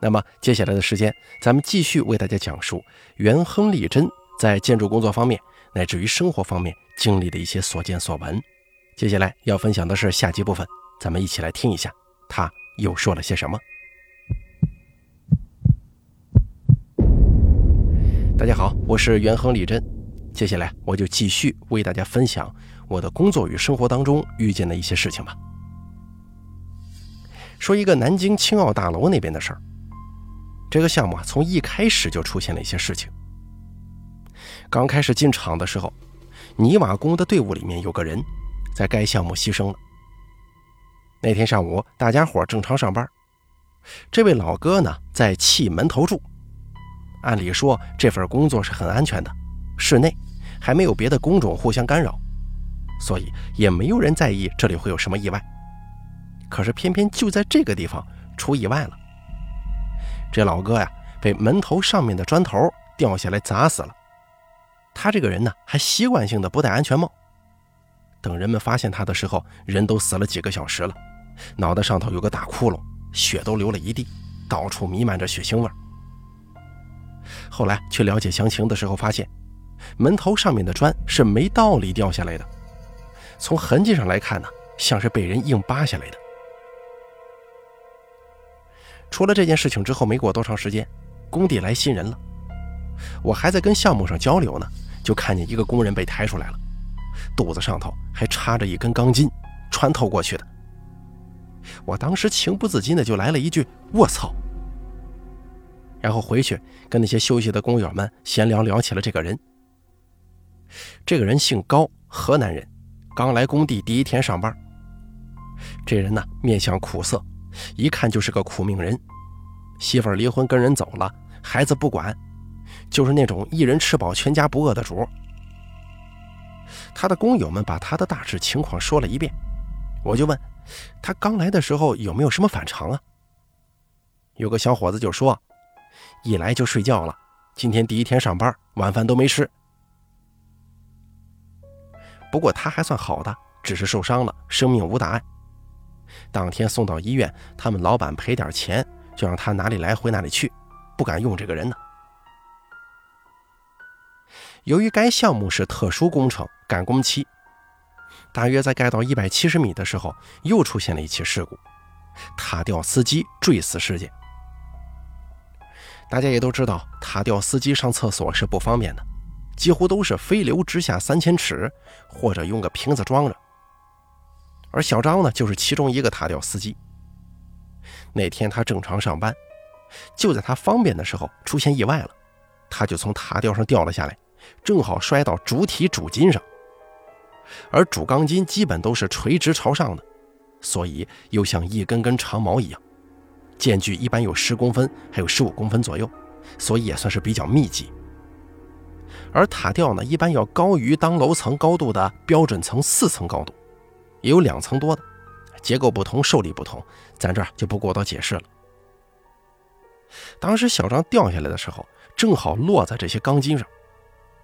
那么接下来的时间，咱们继续为大家讲述袁亨利珍在建筑工作方面乃至于生活方面经历的一些所见所闻。接下来要分享的是下集部分，咱们一起来听一下他又说了些什么。大家好，我是袁亨利珍，接下来我就继续为大家分享我的工作与生活当中遇见的一些事情吧。说一个南京青奥大楼那边的事儿。这个项目啊，从一开始就出现了一些事情。刚开始进场的时候，泥瓦工的队伍里面有个人在该项目牺牲了。那天上午，大家伙正常上班，这位老哥呢在砌门头柱。按理说这份工作是很安全的，室内还没有别的工种互相干扰，所以也没有人在意这里会有什么意外。可是偏偏就在这个地方出意外了。这老哥呀，被门头上面的砖头掉下来砸死了。他这个人呢，还习惯性的不戴安全帽。等人们发现他的时候，人都死了几个小时了，脑袋上头有个大窟窿，血都流了一地，到处弥漫着血腥味。后来去了解详情的时候，发现门头上面的砖是没道理掉下来的，从痕迹上来看呢，像是被人硬扒下来的。出了这件事情之后，没过多长时间，工地来新人了。我还在跟项目上交流呢，就看见一个工人被抬出来了，肚子上头还插着一根钢筋，穿透过去的。我当时情不自禁的就来了一句“我操”，然后回去跟那些休息的工友们闲聊聊起了这个人。这个人姓高，河南人，刚来工地第一天上班。这人呢，面相苦涩。一看就是个苦命人，媳妇儿离婚跟人走了，孩子不管，就是那种一人吃饱全家不饿的主。他的工友们把他的大致情况说了一遍，我就问他刚来的时候有没有什么反常啊？有个小伙子就说，一来就睡觉了，今天第一天上班，晚饭都没吃。不过他还算好的，只是受伤了，生命无大碍。当天送到医院，他们老板赔点钱，就让他哪里来回哪里去，不敢用这个人呢。由于该项目是特殊工程，赶工期，大约在盖到一百七十米的时候，又出现了一起事故——塔吊司机坠死事件。大家也都知道，塔吊司机上厕所是不方便的，几乎都是飞流直下三千尺，或者用个瓶子装着。而小张呢，就是其中一个塔吊司机。那天他正常上班，就在他方便的时候出现意外了，他就从塔吊上掉了下来，正好摔到主体主筋上。而主钢筋基本都是垂直朝上的，所以又像一根根长矛一样，间距一般有十公分，还有十五公分左右，所以也算是比较密集。而塔吊呢，一般要高于当楼层高度的标准层四层高度。也有两层多的，结构不同，受力不同，咱这儿就不过多解释了。当时小张掉下来的时候，正好落在这些钢筋上，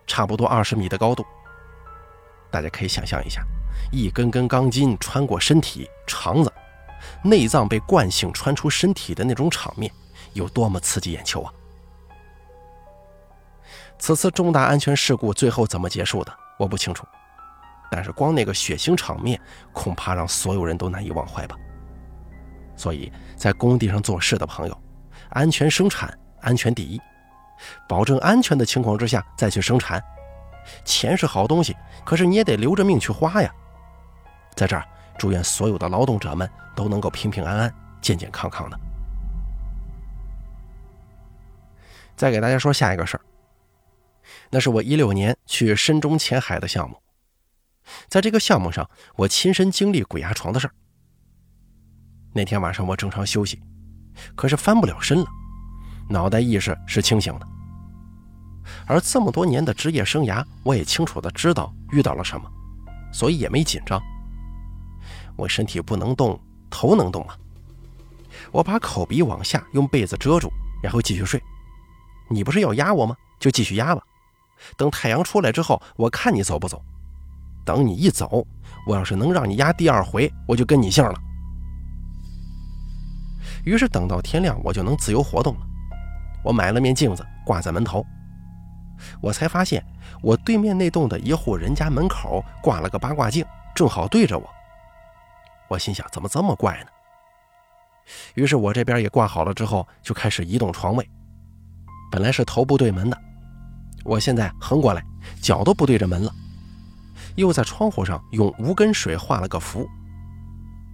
差不多二十米的高度。大家可以想象一下，一根根钢筋穿过身体、肠子、内脏被惯性穿出身体的那种场面，有多么刺激眼球啊！此次重大安全事故最后怎么结束的，我不清楚。但是光那个血腥场面，恐怕让所有人都难以忘怀吧。所以在工地上做事的朋友，安全生产，安全第一，保证安全的情况之下再去生产。钱是好东西，可是你也得留着命去花呀。在这儿，祝愿所有的劳动者们都能够平平安安、健健康康的。再给大家说下一个事儿，那是我一六年去深中前海的项目。在这个项目上，我亲身经历鬼压床的事儿。那天晚上我正常休息，可是翻不了身了，脑袋意识是清醒的。而这么多年的职业生涯，我也清楚的知道遇到了什么，所以也没紧张。我身体不能动，头能动吗！我把口鼻往下用被子遮住，然后继续睡。你不是要压我吗？就继续压吧。等太阳出来之后，我看你走不走。等你一走，我要是能让你压第二回，我就跟你姓了。于是等到天亮，我就能自由活动了。我买了面镜子挂在门头。我才发现，我对面那栋的一户人家门口挂了个八卦镜，正好对着我。我心想，怎么这么怪呢？于是我这边也挂好了之后，就开始移动床位。本来是头部对门的，我现在横过来，脚都不对着门了。又在窗户上用无根水画了个符，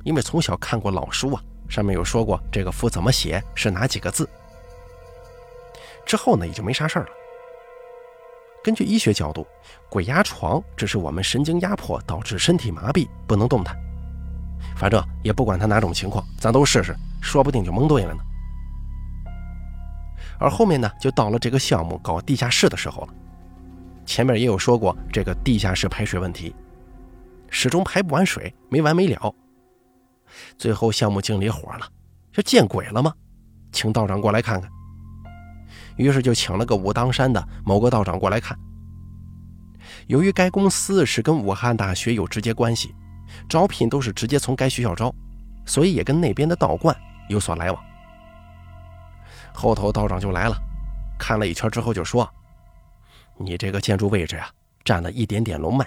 因为从小看过老书啊，上面有说过这个符怎么写，是哪几个字。之后呢，也就没啥事儿了。根据医学角度，鬼压床只是我们神经压迫导致身体麻痹，不能动弹。反正也不管他哪种情况，咱都试试，说不定就蒙对了呢。而后面呢，就到了这个项目搞地下室的时候了。前面也有说过这个地下室排水问题，始终排不完水，没完没了。最后项目经理火了，这见鬼了吗？请道长过来看看。于是就请了个武当山的某个道长过来看。由于该公司是跟武汉大学有直接关系，招聘都是直接从该学校招，所以也跟那边的道观有所来往。后头道长就来了，看了一圈之后就说：“你这个建筑位置呀，占了一点点龙脉，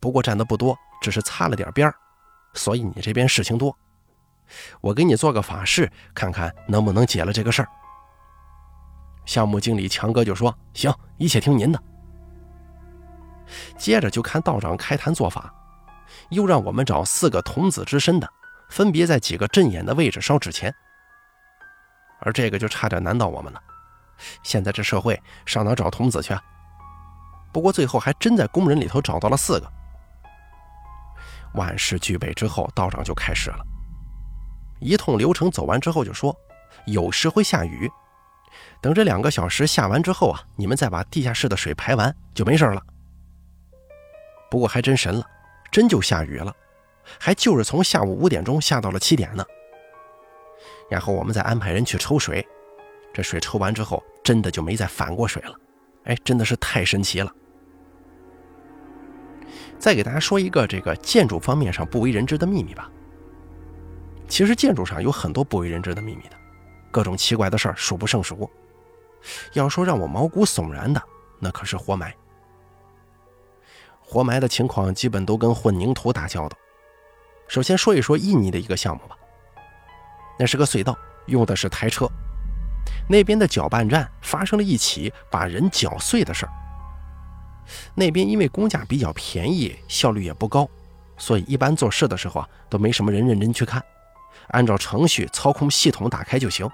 不过占的不多，只是擦了点边儿，所以你这边事情多。我给你做个法事，看看能不能解了这个事儿。”项目经理强哥就说：“行，一切听您的。”接着就看道长开坛做法，又让我们找四个童子之身的，分别在几个阵眼的位置烧纸钱。而这个就差点难到我们了。现在这社会上哪找童子去啊？不过最后还真在工人里头找到了四个。万事俱备之后，道长就开始了。一通流程走完之后，就说：“有时会下雨。”等这两个小时下完之后啊，你们再把地下室的水排完就没事了。不过还真神了，真就下雨了，还就是从下午五点钟下到了七点呢。然后我们再安排人去抽水，这水抽完之后，真的就没再反过水了。哎，真的是太神奇了。再给大家说一个这个建筑方面上不为人知的秘密吧。其实建筑上有很多不为人知的秘密的。各种奇怪的事儿数不胜数。要说让我毛骨悚然的，那可是活埋。活埋的情况基本都跟混凝土打交道。首先说一说印尼的一个项目吧。那是个隧道，用的是台车。那边的搅拌站发生了一起把人搅碎的事儿。那边因为工价比较便宜，效率也不高，所以一般做事的时候啊，都没什么人认真去看。按照程序操控系统打开就行。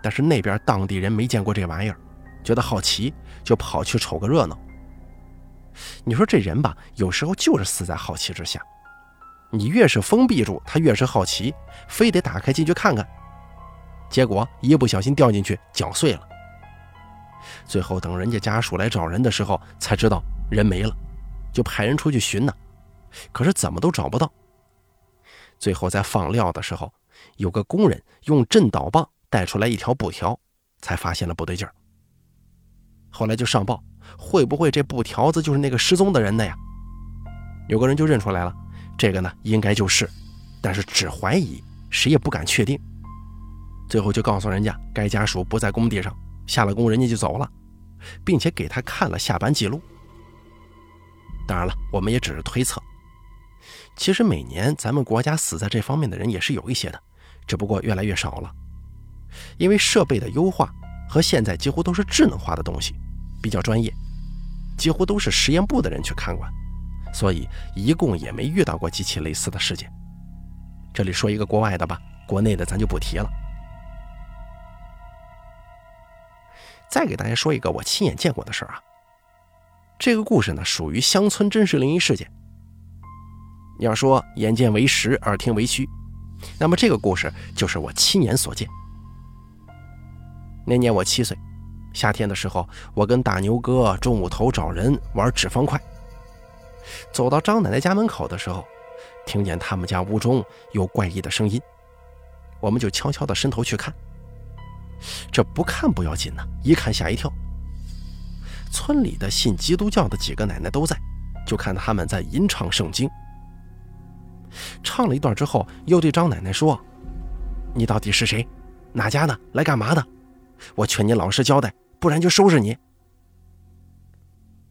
但是那边当地人没见过这玩意儿，觉得好奇，就跑去瞅个热闹。你说这人吧，有时候就是死在好奇之下。你越是封闭住，他越是好奇，非得打开进去看看。结果一不小心掉进去，搅碎了。最后等人家家属来找人的时候，才知道人没了，就派人出去寻呢，可是怎么都找不到。最后在放料的时候，有个工人用震导棒带出来一条布条，才发现了不对劲儿。后来就上报，会不会这布条子就是那个失踪的人的呀？有个人就认出来了，这个呢应该就是，但是只怀疑，谁也不敢确定。最后就告诉人家，该家属不在工地上，下了工人家就走了，并且给他看了下班记录。当然了，我们也只是推测。其实每年咱们国家死在这方面的人也是有一些的，只不过越来越少了。因为设备的优化和现在几乎都是智能化的东西，比较专业，几乎都是实验部的人去看管，所以一共也没遇到过几起类似的事件。这里说一个国外的吧，国内的咱就不提了。再给大家说一个我亲眼见过的事儿啊，这个故事呢属于乡村真实灵异事件。要说眼见为实，耳听为虚，那么这个故事就是我亲眼所见。那年我七岁，夏天的时候，我跟大牛哥中午头找人玩纸方块。走到张奶奶家门口的时候，听见他们家屋中有怪异的声音，我们就悄悄地伸头去看。这不看不要紧呢，一看吓一跳。村里的信基督教的几个奶奶都在，就看他们在吟唱圣经。唱了一段之后，又对张奶奶说：“你到底是谁？哪家的？来干嘛的？我劝你老实交代，不然就收拾你。”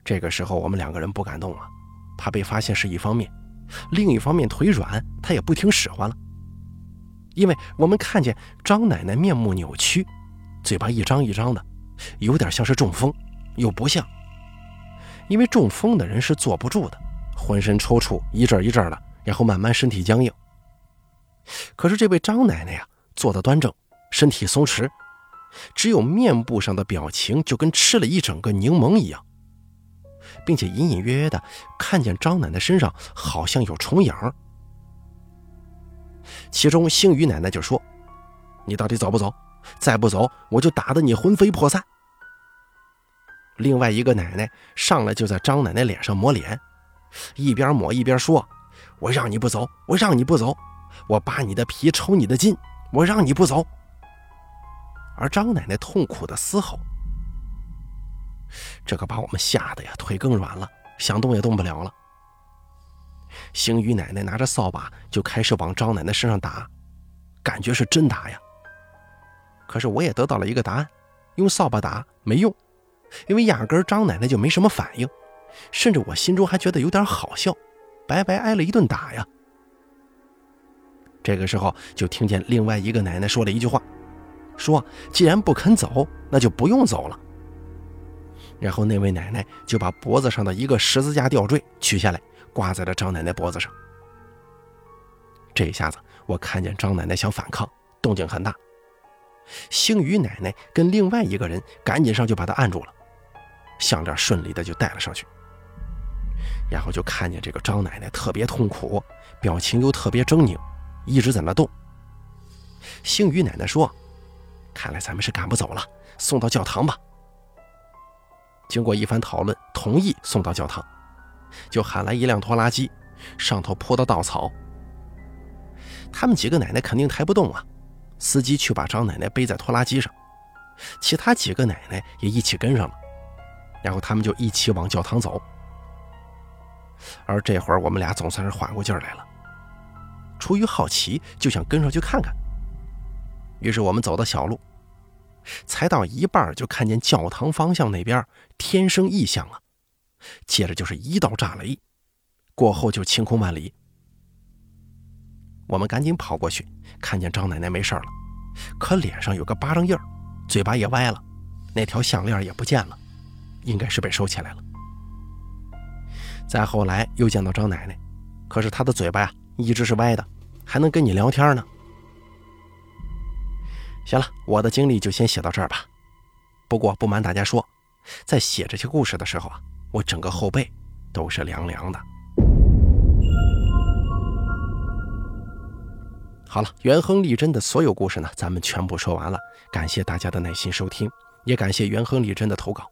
这个时候，我们两个人不敢动了，怕被发现是一方面，另一方面腿软，他也不听使唤了。因为我们看见张奶奶面目扭曲，嘴巴一张一张的，有点像是中风，又不像。因为中风的人是坐不住的，浑身抽搐，一阵一阵的。然后慢慢身体僵硬。可是这位张奶奶呀，坐得端正，身体松弛，只有面部上的表情就跟吃了一整个柠檬一样，并且隐隐约约的看见张奶奶身上好像有虫影其中星宇奶奶就说：“你到底走不走？再不走，我就打得你魂飞魄散。”另外一个奶奶上来就在张奶奶脸上抹脸，一边抹一边说。我让你不走，我让你不走，我扒你的皮抽你的筋，我让你不走。而张奶奶痛苦的嘶吼，这可把我们吓得呀，腿更软了，想动也动不了了。星宇奶奶拿着扫把就开始往张奶奶身上打，感觉是真打呀。可是我也得到了一个答案：用扫把打没用，因为压根张奶奶就没什么反应，甚至我心中还觉得有点好笑。白白挨了一顿打呀！这个时候，就听见另外一个奶奶说了一句话：“说既然不肯走，那就不用走了。”然后那位奶奶就把脖子上的一个十字架吊坠取下来，挂在了张奶奶脖子上。这一下子，我看见张奶奶想反抗，动静很大。星宇奶奶跟另外一个人赶紧上去把她按住了，项链顺利的就戴了上去。然后就看见这个张奶奶特别痛苦，表情又特别狰狞，一直在那动。星宇奶奶说：“看来咱们是赶不走了，送到教堂吧。”经过一番讨论，同意送到教堂，就喊来一辆拖拉机，上头铺的稻草。他们几个奶奶肯定抬不动啊，司机去把张奶奶背在拖拉机上，其他几个奶奶也一起跟上了，然后他们就一起往教堂走。而这会儿，我们俩总算是缓过劲儿来了。出于好奇，就想跟上去看看。于是我们走到小路，才到一半，就看见教堂方向那边天生异象啊！接着就是一道炸雷，过后就晴空万里。我们赶紧跑过去，看见张奶奶没事了，可脸上有个巴掌印儿，嘴巴也歪了，那条项链也不见了，应该是被收起来了。再后来又见到张奶奶，可是她的嘴巴呀一直是歪的，还能跟你聊天呢。行了，我的经历就先写到这儿吧。不过不瞒大家说，在写这些故事的时候啊，我整个后背都是凉凉的。好了，元亨利贞的所有故事呢，咱们全部说完了。感谢大家的耐心收听，也感谢元亨利贞的投稿。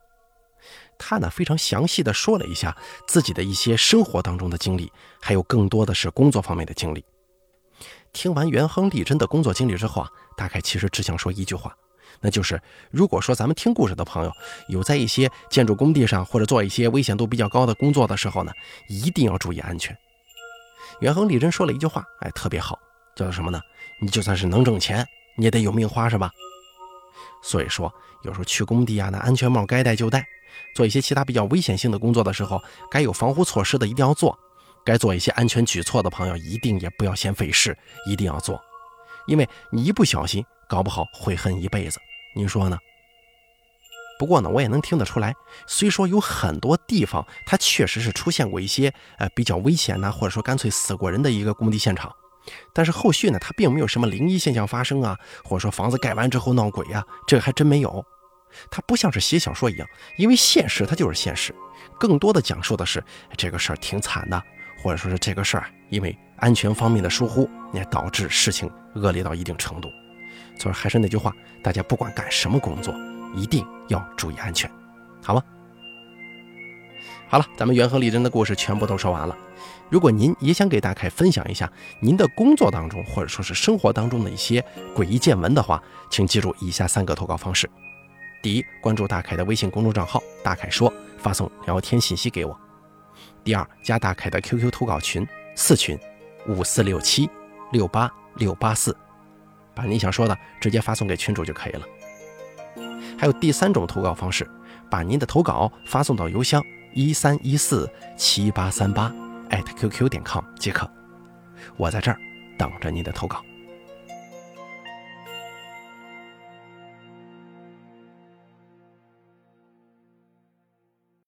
他呢非常详细的说了一下自己的一些生活当中的经历，还有更多的是工作方面的经历。听完元亨利贞的工作经历之后啊，大概其实只想说一句话，那就是如果说咱们听故事的朋友有在一些建筑工地上或者做一些危险度比较高的工作的时候呢，一定要注意安全。元亨利贞说了一句话，哎，特别好，叫什么呢？你就算是能挣钱，你也得有命花，是吧？所以说，有时候去工地啊，那安全帽该戴就戴。做一些其他比较危险性的工作的时候，该有防护措施的一定要做，该做一些安全举措的朋友一定也不要嫌费事，一定要做，因为你一不小心，搞不好悔恨一辈子。您说呢？不过呢，我也能听得出来，虽说有很多地方它确实是出现过一些呃比较危险呐，或者说干脆死过人的一个工地现场，但是后续呢，它并没有什么灵异现象发生啊，或者说房子盖完之后闹鬼啊，这个还真没有。它不像是写小说一样，因为现实它就是现实，更多的讲述的是这个事儿挺惨的，或者说是这个事儿因为安全方面的疏忽，也导致事情恶劣到一定程度。所以还是那句话，大家不管干什么工作，一定要注意安全，好吗？好了，咱们元和李真的故事全部都说完了。如果您也想给大凯分享一下您的工作当中或者说是生活当中的一些诡异见闻的话，请记住以下三个投稿方式：第一，关注大凯的微信公众账号“大凯说”，发送聊天信息给我；第二，加大凯的 QQ 投稿群四群五四六七六八六八四，把你想说的直接发送给群主就可以了。还有第三种投稿方式，把您的投稿发送到邮箱。一三一四七八三八艾特 qq 点 com 即可，我在这儿等着您的投稿。